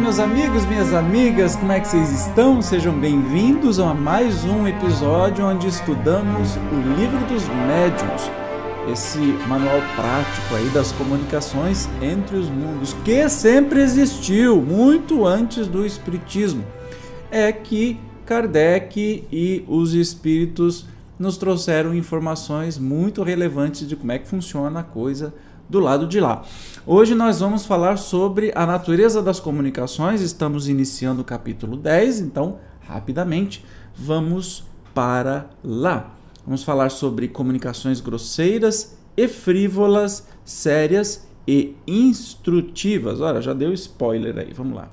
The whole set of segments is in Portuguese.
Meus amigos, minhas amigas, como é que vocês estão? Sejam bem-vindos a mais um episódio onde estudamos o Livro dos Médiuns, esse manual prático aí das comunicações entre os mundos, que sempre existiu, muito antes do Espiritismo. É que Kardec e os espíritos nos trouxeram informações muito relevantes de como é que funciona a coisa do lado de lá. Hoje nós vamos falar sobre a natureza das comunicações, estamos iniciando o capítulo 10, então, rapidamente, vamos para lá. Vamos falar sobre comunicações grosseiras e frívolas, sérias e instrutivas. Olha, já deu spoiler aí, vamos lá.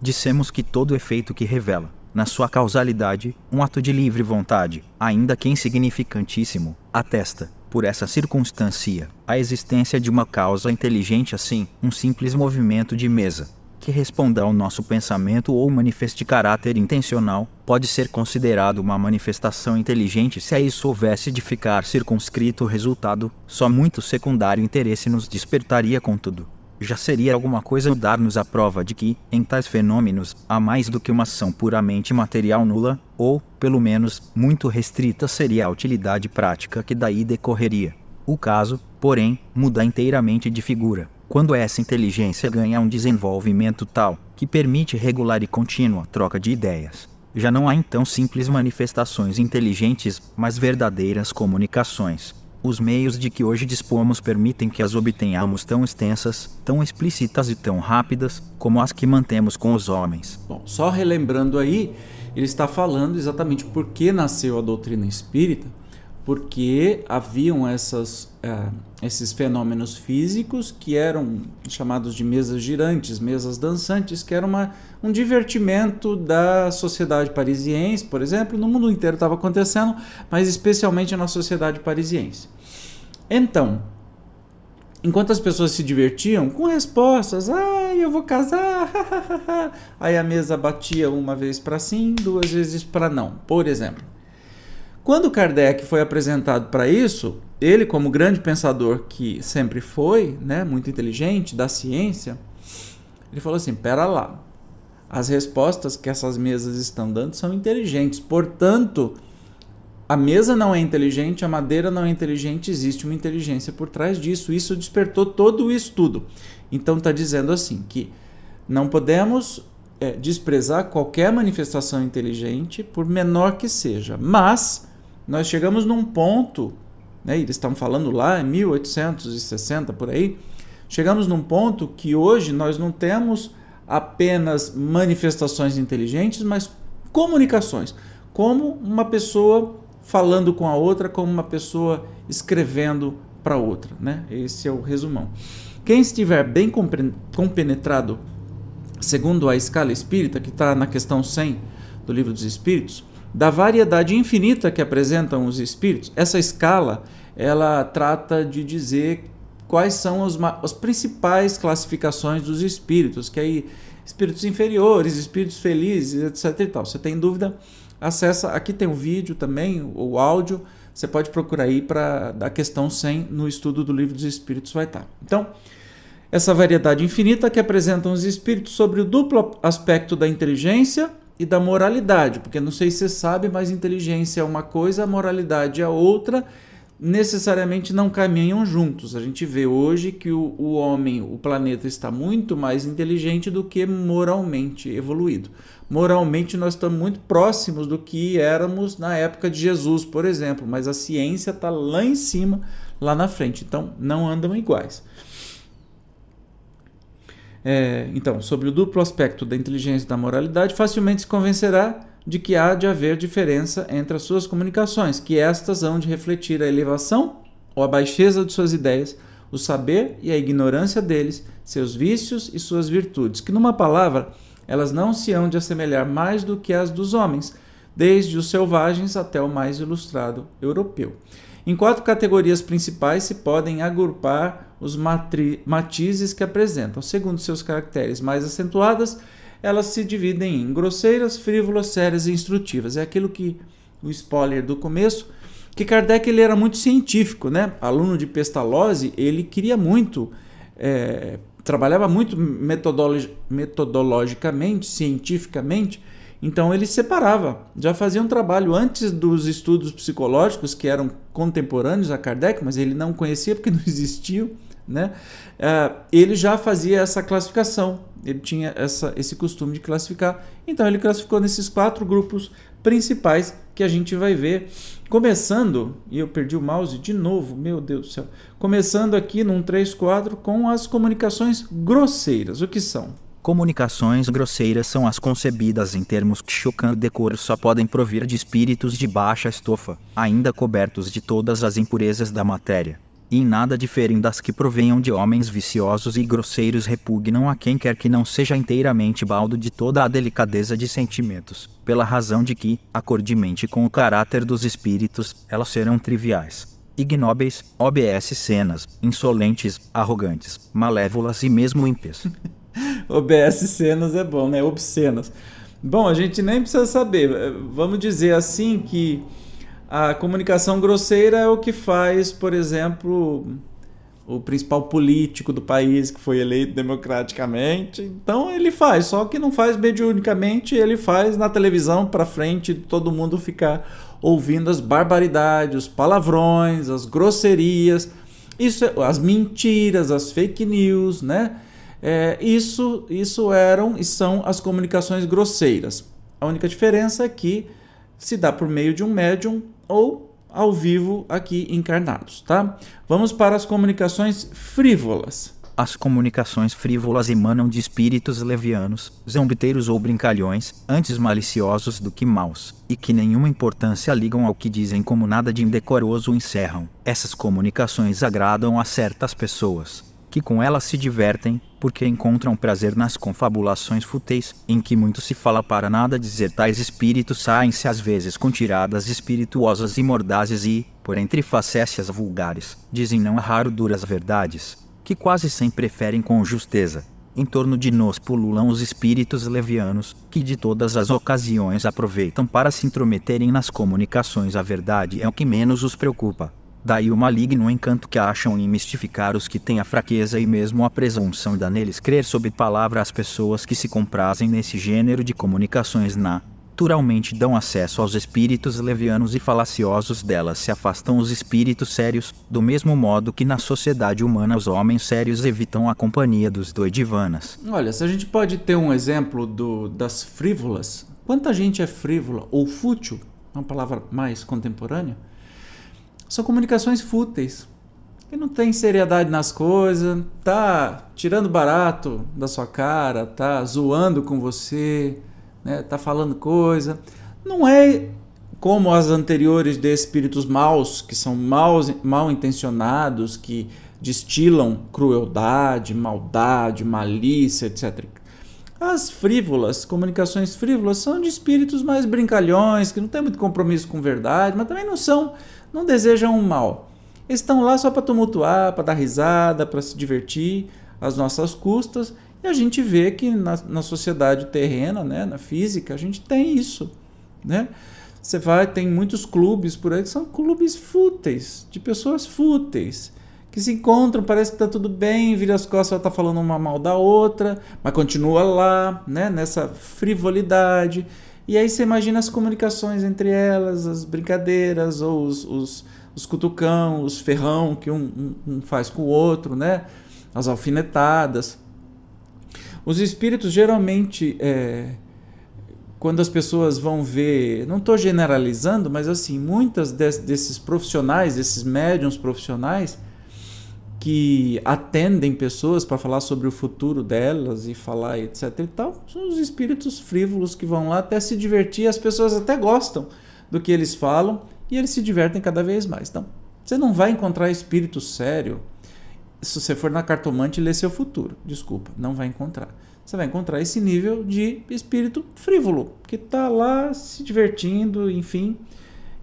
Dissemos que todo efeito que revela, na sua causalidade, um ato de livre vontade, ainda que insignificantíssimo, atesta, por essa circunstância, a existência de uma causa inteligente assim, um simples movimento de mesa, que responda ao nosso pensamento ou manifeste caráter intencional, pode ser considerado uma manifestação inteligente se a isso houvesse de ficar circunscrito o resultado, só muito secundário interesse nos despertaria contudo já seria alguma coisa dar-nos a prova de que, em tais fenômenos, há mais do que uma ação puramente material nula, ou, pelo menos, muito restrita seria a utilidade prática que daí decorreria. O caso, porém, muda inteiramente de figura, quando essa inteligência ganha um desenvolvimento tal que permite regular e contínua troca de ideias. Já não há então simples manifestações inteligentes, mas verdadeiras comunicações os meios de que hoje dispomos permitem que as obtenhamos tão extensas, tão explícitas e tão rápidas como as que mantemos com os homens. Bom, só relembrando aí, ele está falando exatamente por que nasceu a doutrina espírita, porque haviam essas, uh, esses fenômenos físicos que eram chamados de mesas girantes, mesas dançantes, que era uma, um divertimento da sociedade parisiense, por exemplo, no mundo inteiro estava acontecendo, mas especialmente na sociedade parisiense. Então, enquanto as pessoas se divertiam com respostas, ah, eu vou casar, aí a mesa batia uma vez para sim, duas vezes para não, por exemplo. Quando Kardec foi apresentado para isso, ele, como grande pensador que sempre foi, né, muito inteligente da ciência, ele falou assim: pera lá, as respostas que essas mesas estão dando são inteligentes, portanto, a mesa não é inteligente, a madeira não é inteligente, existe uma inteligência por trás disso. Isso despertou todo o estudo. Então está dizendo assim que não podemos é, desprezar qualquer manifestação inteligente, por menor que seja, mas nós chegamos num ponto, né, eles estão falando lá em 1860 por aí, chegamos num ponto que hoje nós não temos apenas manifestações inteligentes, mas comunicações, como uma pessoa falando com a outra, como uma pessoa escrevendo para outra, né? Esse é o resumão. Quem estiver bem compenetrado, segundo a escala espírita, que está na questão 100 do Livro dos Espíritos, da variedade infinita que apresentam os espíritos, essa escala ela trata de dizer quais são os, as principais classificações dos espíritos, que aí espíritos inferiores, espíritos felizes, etc. E tal. Você tem dúvida? Acessa, aqui tem o vídeo também, o áudio. Você pode procurar aí para a questão 100 no estudo do livro dos espíritos vai estar. Então, essa variedade infinita que apresentam os espíritos sobre o duplo aspecto da inteligência e da moralidade, porque não sei se você sabe, mas inteligência é uma coisa, moralidade é outra, necessariamente não caminham juntos. A gente vê hoje que o, o homem, o planeta está muito mais inteligente do que moralmente evoluído. Moralmente nós estamos muito próximos do que éramos na época de Jesus, por exemplo, mas a ciência está lá em cima, lá na frente. Então não andam iguais. é, então, sobre o duplo aspecto da inteligência e da moralidade, facilmente se convencerá de que há de haver diferença entre as suas comunicações, que estas hão de refletir a elevação ou a baixeza de suas ideias, o saber e a ignorância deles, seus vícios e suas virtudes, que numa palavra, elas não se hão de assemelhar mais do que as dos homens, desde os selvagens até o mais ilustrado europeu. Em quatro categorias principais se podem agrupar os matizes que apresentam. Segundo seus caracteres mais acentuadas, elas se dividem em grosseiras, frívolas, sérias e instrutivas. É aquilo que o spoiler do começo, que Kardec ele era muito científico, né? Aluno de Pestalozzi, ele queria muito, é, trabalhava muito metodologicamente, cientificamente, então ele separava, já fazia um trabalho antes dos estudos psicológicos que eram contemporâneos a Kardec, mas ele não conhecia porque não existiam, né? Uh, ele já fazia essa classificação, ele tinha essa, esse costume de classificar. Então ele classificou nesses quatro grupos principais que a gente vai ver. Começando, e eu perdi o mouse de novo, meu Deus do céu. Começando aqui num 3 quadro com as comunicações grosseiras. O que são? Comunicações grosseiras são as concebidas em termos que chocando decoro só podem provir de espíritos de baixa estofa, ainda cobertos de todas as impurezas da matéria. E em nada diferem das que provenham de homens viciosos e grosseiros repugnam a quem quer que não seja inteiramente baldo de toda a delicadeza de sentimentos, pela razão de que, acordemente com o caráter dos espíritos, elas serão triviais ignóbeis, OBS cenas, insolentes, arrogantes, malévolas e mesmo ímpias. OBS cenas é bom, né? Obscenas. Bom, a gente nem precisa saber. Vamos dizer assim que a comunicação grosseira é o que faz, por exemplo, o principal político do país que foi eleito democraticamente. Então ele faz, só que não faz mediunicamente, ele faz na televisão para frente, todo mundo ficar ouvindo as barbaridades, os palavrões, as grosserias, isso, é, as mentiras, as fake news, né? É, isso, isso eram e são as comunicações grosseiras. A única diferença é que se dá por meio de um médium ou ao vivo aqui encarnados, tá? Vamos para as comunicações frívolas. As comunicações frívolas emanam de espíritos levianos, zombiteiros ou brincalhões, antes maliciosos do que maus, e que nenhuma importância ligam ao que dizem como nada de indecoroso encerram. Essas comunicações agradam a certas pessoas, que com elas se divertem, porque encontram prazer nas confabulações fúteis, em que muito se fala para nada dizer tais espíritos saem-se às vezes com tiradas espirituosas e mordazes e, por entre facécias vulgares, dizem não raro duras verdades, que quase sempre preferem com justeza. Em torno de nós pululam os espíritos levianos, que de todas as ocasiões aproveitam para se intrometerem nas comunicações. A verdade é o que menos os preocupa Daí o maligno encanto que acham em mistificar os que têm a fraqueza e mesmo a presunção da neles crer sob palavra às pessoas que se comprazem nesse gênero de comunicações naturalmente dão acesso aos espíritos levianos e falaciosos delas se afastam os espíritos sérios, do mesmo modo que na sociedade humana os homens sérios evitam a companhia dos doidivanas. Olha, se a gente pode ter um exemplo do, das frívolas, quanta gente é frívola ou fútil, uma palavra mais contemporânea, são comunicações fúteis. Que não tem seriedade nas coisas, tá tirando barato da sua cara, tá zoando com você, né, tá falando coisa. Não é como as anteriores de espíritos maus, que são mal intencionados, que destilam crueldade, maldade, malícia, etc. As frívolas, comunicações frívolas, são de espíritos mais brincalhões, que não têm muito compromisso com verdade, mas também não são não desejam um mal. Estão lá só para tumultuar, para dar risada, para se divertir às nossas custas. E a gente vê que na, na sociedade terrena, né, na física, a gente tem isso. Né? Você vai, tem muitos clubes por aí que são clubes fúteis, de pessoas fúteis, que se encontram, parece que está tudo bem, vira as costas, ela está falando uma mal da outra, mas continua lá, né, nessa frivolidade. E aí você imagina as comunicações entre elas, as brincadeiras, ou os, os, os cutucão, os ferrão que um, um, um faz com o outro, né? As alfinetadas. Os espíritos geralmente, é, quando as pessoas vão ver, não estou generalizando, mas assim, muitas desses profissionais, desses médiums profissionais, que atendem pessoas para falar sobre o futuro delas e falar etc e tal, são os espíritos frívolos que vão lá até se divertir, as pessoas até gostam do que eles falam e eles se divertem cada vez mais. Então, você não vai encontrar espírito sério se você for na cartomante ler seu futuro. Desculpa, não vai encontrar. Você vai encontrar esse nível de espírito frívolo, que está lá se divertindo, enfim.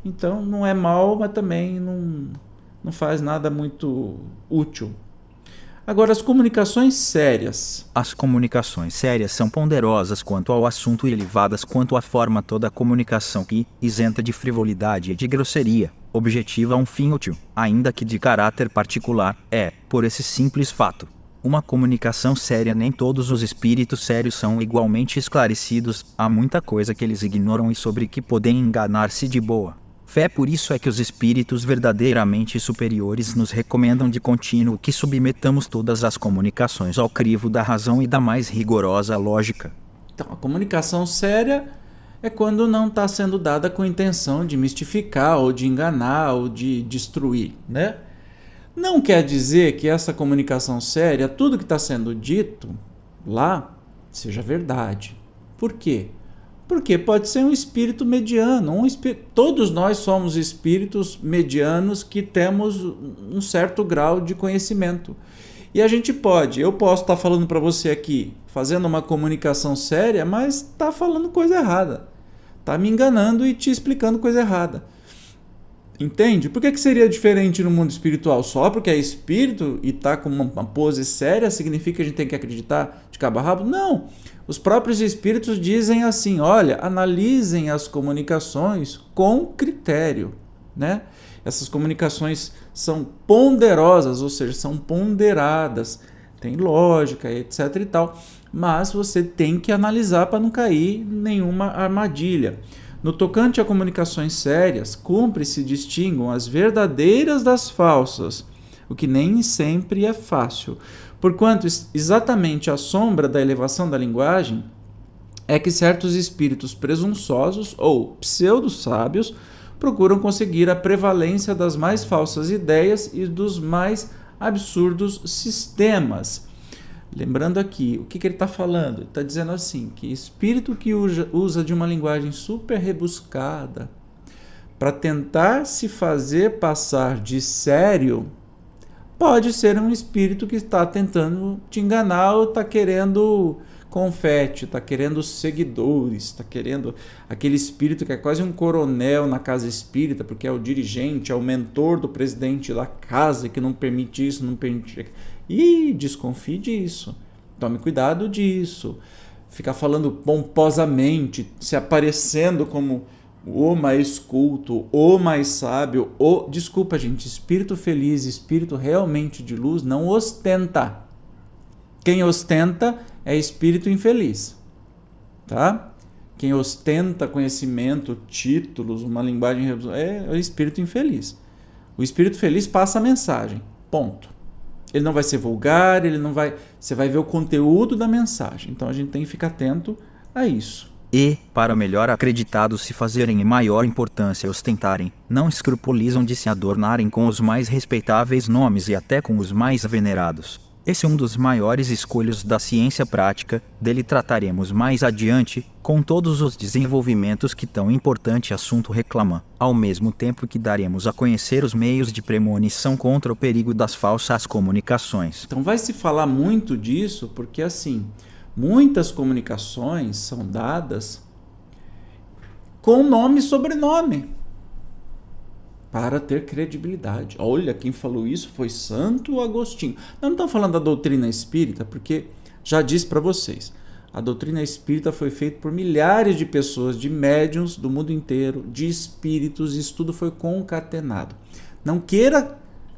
Então, não é mal, mas também não não faz nada muito útil. Agora, as comunicações sérias. As comunicações sérias são ponderosas quanto ao assunto e elevadas quanto à forma toda a comunicação que, isenta de frivolidade e de grosseria, objetiva um fim útil, ainda que de caráter particular, é, por esse simples fato, uma comunicação séria. Nem todos os espíritos sérios são igualmente esclarecidos, há muita coisa que eles ignoram e sobre que podem enganar-se de boa. Fé por isso é que os espíritos verdadeiramente superiores nos recomendam de contínuo que submetamos todas as comunicações ao crivo da razão e da mais rigorosa lógica. Então, a comunicação séria é quando não está sendo dada com intenção de mistificar, ou de enganar, ou de destruir, né? Não quer dizer que essa comunicação séria, tudo que está sendo dito lá, seja verdade. Por quê? Porque pode ser um espírito mediano. Um Todos nós somos espíritos medianos que temos um certo grau de conhecimento. E a gente pode, eu posso estar falando para você aqui, fazendo uma comunicação séria, mas está falando coisa errada. Está me enganando e te explicando coisa errada. Entende? Por que, que seria diferente no mundo espiritual? Só porque é espírito e está com uma, pose séria significa que a gente tem que acreditar de cabo a rabo? Não. Os próprios espíritos dizem assim: olha, analisem as comunicações com critério. Né? Essas comunicações são ponderosas, ou seja, são ponderadas, tem lógica, etc. e tal, mas você tem que analisar para não cair nenhuma armadilha. No tocante a comunicações sérias, cumpre se distingam as verdadeiras das falsas, o que nem sempre é fácil, porquanto exatamente a sombra da elevação da linguagem é que certos espíritos presunçosos ou pseudo-sábios procuram conseguir a prevalência das mais falsas ideias e dos mais absurdos sistemas. Lembrando aqui, o que, que ele está falando? Ele está dizendo assim: que espírito que usa de uma linguagem super rebuscada para tentar se fazer passar de sério Pode ser um espírito que está tentando te enganar ou está querendo confete, está querendo seguidores, está querendo aquele espírito que é quase um coronel na casa espírita, porque é o dirigente, é o mentor do presidente da casa que não permite isso, não permite. E desconfie disso. Tome cuidado disso. Ficar falando pomposamente, se aparecendo como o mais culto, o mais sábio, o. Desculpa, gente, espírito feliz, espírito realmente de luz não ostenta. Quem ostenta é espírito infeliz. Tá? Quem ostenta conhecimento, títulos, uma linguagem é o espírito infeliz. O espírito feliz passa a mensagem. Ponto. Ele não vai ser vulgar, ele não vai. Você vai ver o conteúdo da mensagem. Então a gente tem que ficar atento a isso e, para melhor acreditados se fazerem e maior importância ostentarem, não escrupulizam de se adornarem com os mais respeitáveis nomes e até com os mais venerados. Esse é um dos maiores escolhos da ciência prática, dele trataremos mais adiante, com todos os desenvolvimentos que tão importante assunto reclama, ao mesmo tempo que daremos a conhecer os meios de premonição contra o perigo das falsas comunicações. Então vai se falar muito disso, porque assim, Muitas comunicações são dadas com nome e sobrenome para ter credibilidade. Olha, quem falou isso foi Santo Agostinho. Não estamos falando da doutrina espírita, porque já disse para vocês, a doutrina espírita foi feita por milhares de pessoas, de médiums do mundo inteiro, de espíritos, e isso tudo foi concatenado. Não queira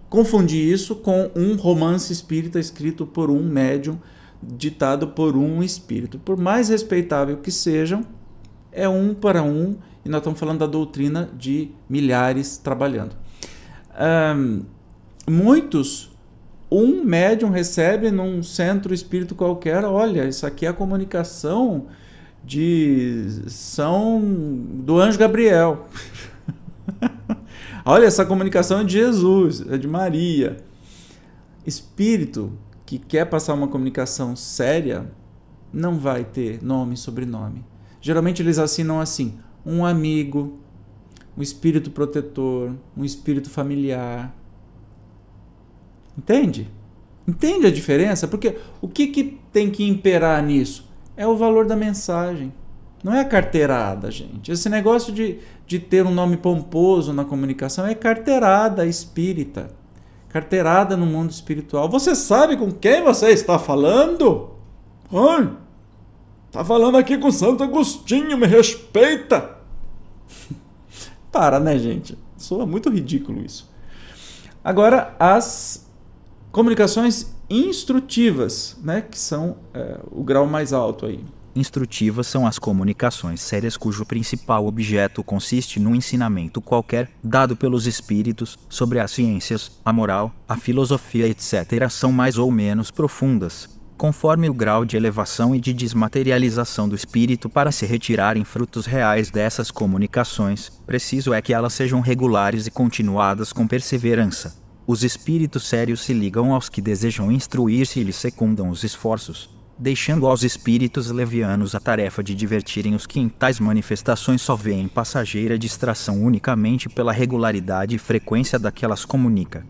confundir isso com um romance espírita escrito por um médium ditado por um espírito. Por mais respeitável que sejam, é um para um, e nós estamos falando da doutrina de milhares trabalhando. Um, muitos, um médium recebe num centro espírito qualquer, olha, isso aqui é a comunicação de São do anjo Gabriel. olha, essa comunicação é de Jesus, é de Maria. espírito que quer passar uma comunicação séria não vai ter nome e sobrenome. Geralmente eles assinam assim: um amigo, um espírito protetor, um espírito familiar. Entende? Entende a diferença? Porque o que, que tem que imperar nisso? É o valor da mensagem. Não é carteirada, gente. Esse negócio de, de ter um nome pomposo na comunicação é carteirada espírita. Carteirada no mundo espiritual. Você sabe com quem você está falando? Ai, tá falando aqui com Santo Agostinho, me respeita. Para, né, gente? Soa muito ridículo isso. Agora, as comunicações instrutivas, né, que são é, o grau mais alto aí. Instrutivas são as comunicações sérias cujo principal objeto consiste no ensinamento qualquer dado pelos espíritos sobre as ciências, a moral, a filosofia, etc. São mais ou menos profundas, conforme o grau de elevação e de desmaterialização do espírito para se retirarem frutos reais dessas comunicações, preciso é que elas sejam regulares e continuadas com perseverança. Os espíritos sérios se ligam aos que desejam instruir-se e lhes secundam os esforços, deixando aos espíritos levianos a tarefa de divertirem os que em tais manifestações só veem passageira distração unicamente pela regularidade e frequência daquelas comunica.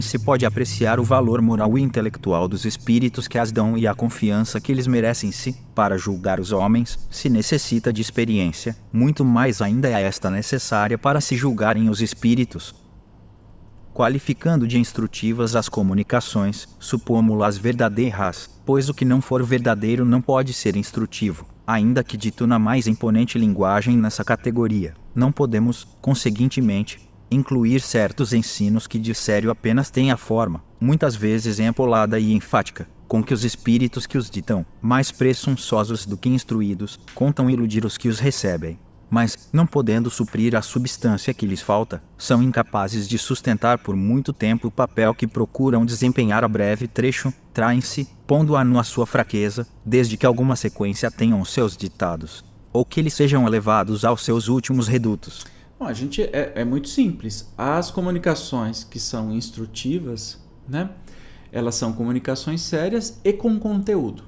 Se pode apreciar o valor moral e intelectual dos espíritos que as dão e a confiança que eles merecem se, para julgar os homens, se necessita de experiência, muito mais ainda é esta necessária para se julgarem os espíritos, qualificando de instrutivas as comunicações, supomos-las verdadeiras, pois o que não for verdadeiro não pode ser instrutivo, ainda que dito na mais imponente linguagem nessa categoria. Não podemos, conseguintemente, incluir certos ensinos que de sério apenas têm a forma, muitas vezes empolada e enfática, com que os espíritos que os ditam, mais presunçosos do que instruídos, contam iludir os que os recebem mas, não podendo suprir a substância que lhes falta, são incapazes de sustentar por muito tempo o papel que procuram desempenhar a breve trecho, traem-se, pondo-a na sua fraqueza, desde que alguma sequência tenham seus ditados, ou que eles sejam elevados aos seus últimos redutos. Bom, a gente é, é muito simples. As comunicações que são instrutivas, né? Elas são comunicações sérias e com conteúdo.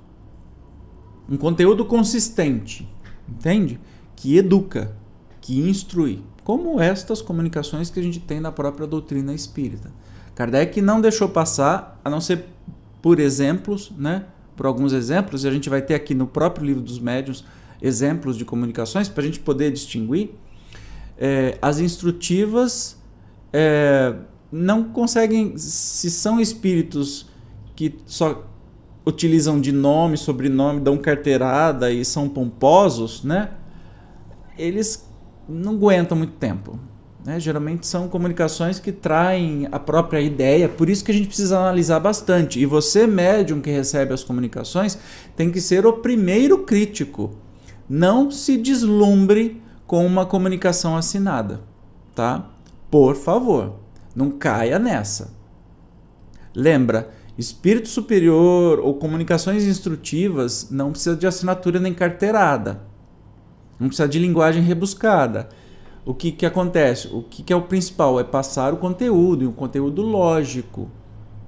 Um conteúdo consistente, entende? Que educa, que instrui, como estas comunicações que a gente tem na própria doutrina espírita. Kardec não deixou passar, a não ser por exemplos, né? por alguns exemplos, e a gente vai ter aqui no próprio livro dos médiuns exemplos de comunicações para a gente poder distinguir. É, as instrutivas é, não conseguem, se são espíritos que só utilizam de nome, sobrenome, dão carteirada e são pomposos, né? Eles não aguentam muito tempo. Né? Geralmente são comunicações que traem a própria ideia, por isso que a gente precisa analisar bastante. E você, médium que recebe as comunicações, tem que ser o primeiro crítico. Não se deslumbre com uma comunicação assinada, tá? Por favor, não caia nessa. Lembra, espírito superior ou comunicações instrutivas não precisa de assinatura nem carteirada. Não precisa de linguagem rebuscada. O que, que acontece? O que, que é o principal? É passar o conteúdo, e um conteúdo lógico,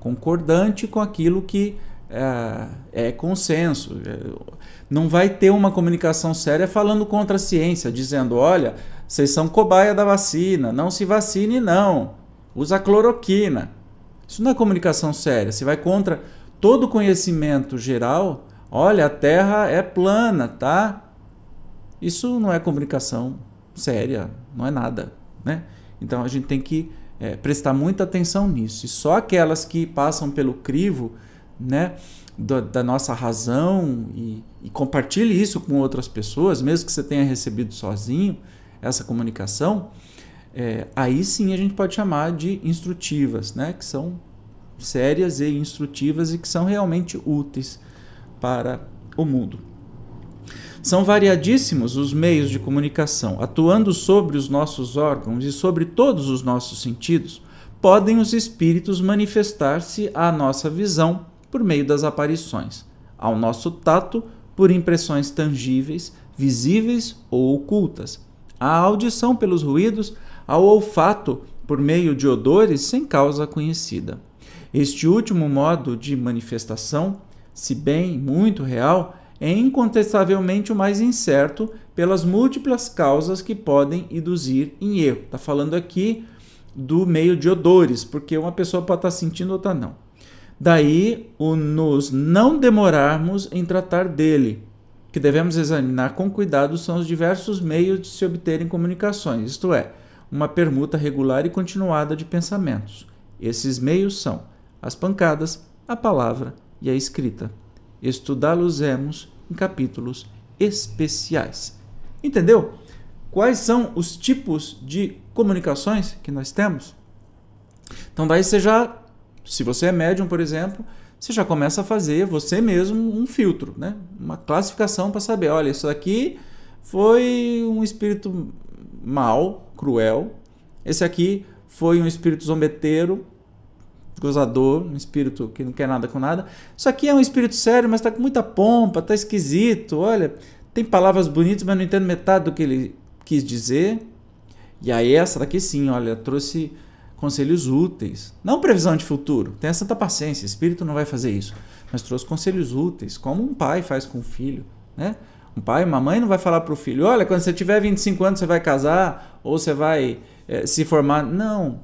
concordante com aquilo que é, é consenso. Não vai ter uma comunicação séria falando contra a ciência, dizendo: olha, vocês são cobaia da vacina, não se vacine, não. Usa cloroquina. Isso não é comunicação séria. Você vai contra todo o conhecimento geral. Olha, a Terra é plana, tá? Isso não é comunicação séria, não é nada, né? Então a gente tem que é, prestar muita atenção nisso. E só aquelas que passam pelo crivo, né, da, da nossa razão e, e compartilhe isso com outras pessoas, mesmo que você tenha recebido sozinho essa comunicação, é, aí sim a gente pode chamar de instrutivas, né, que são sérias e instrutivas e que são realmente úteis para o mundo. São variadíssimos os meios de comunicação, atuando sobre os nossos órgãos e sobre todos os nossos sentidos, podem os espíritos manifestar-se à nossa visão por meio das aparições, ao nosso tato por impressões tangíveis, visíveis ou ocultas, à audição pelos ruídos, ao olfato por meio de odores sem causa conhecida. Este último modo de manifestação, se bem muito real, é incontestavelmente o mais incerto pelas múltiplas causas que podem induzir em erro. Está falando aqui do meio de odores, porque uma pessoa pode estar sentindo, outra não. Daí o nos não demorarmos em tratar dele, que devemos examinar com cuidado são os diversos meios de se obterem comunicações, isto é, uma permuta regular e continuada de pensamentos. Esses meios são as pancadas, a palavra e a escrita. Estudá-los-emos em capítulos especiais. Entendeu? Quais são os tipos de comunicações que nós temos? Então, daí você já, se você é médium, por exemplo, você já começa a fazer você mesmo um filtro, né? uma classificação para saber: olha, isso aqui foi um espírito mal, cruel, esse aqui foi um espírito zombeteiro, gozador, um espírito que não quer nada com nada. Isso aqui é um espírito sério, mas está com muita pompa, está esquisito. Olha, tem palavras bonitas, mas não entendo metade do que ele quis dizer. E aí essa daqui sim, olha, trouxe conselhos úteis. Não previsão de futuro. Tenha santa paciência, espírito não vai fazer isso. Mas trouxe conselhos úteis, como um pai faz com o filho, né? Um pai, uma mãe não vai falar para o filho, olha, quando você tiver 25 anos você vai casar ou você vai é, se formar. Não,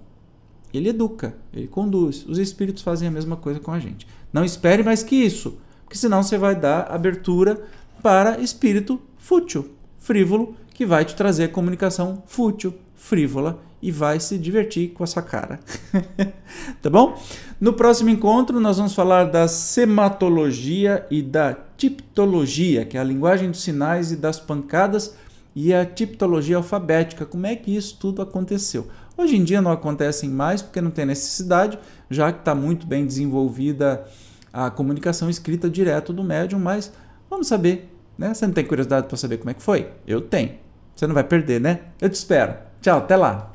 ele educa, ele conduz. Os espíritos fazem a mesma coisa com a gente. Não espere mais que isso, porque senão você vai dar abertura para espírito fútil, frívolo, que vai te trazer comunicação fútil, frívola e vai se divertir com essa cara. tá bom? No próximo encontro, nós vamos falar da sematologia e da tiptologia, que é a linguagem dos sinais e das pancadas, e a tiptologia alfabética. Como é que isso tudo aconteceu? Hoje em dia não acontecem mais porque não tem necessidade, já que está muito bem desenvolvida a comunicação escrita direto do médium, mas vamos saber, né? Você não tem curiosidade para saber como é que foi? Eu tenho. Você não vai perder, né? Eu te espero. Tchau, até lá.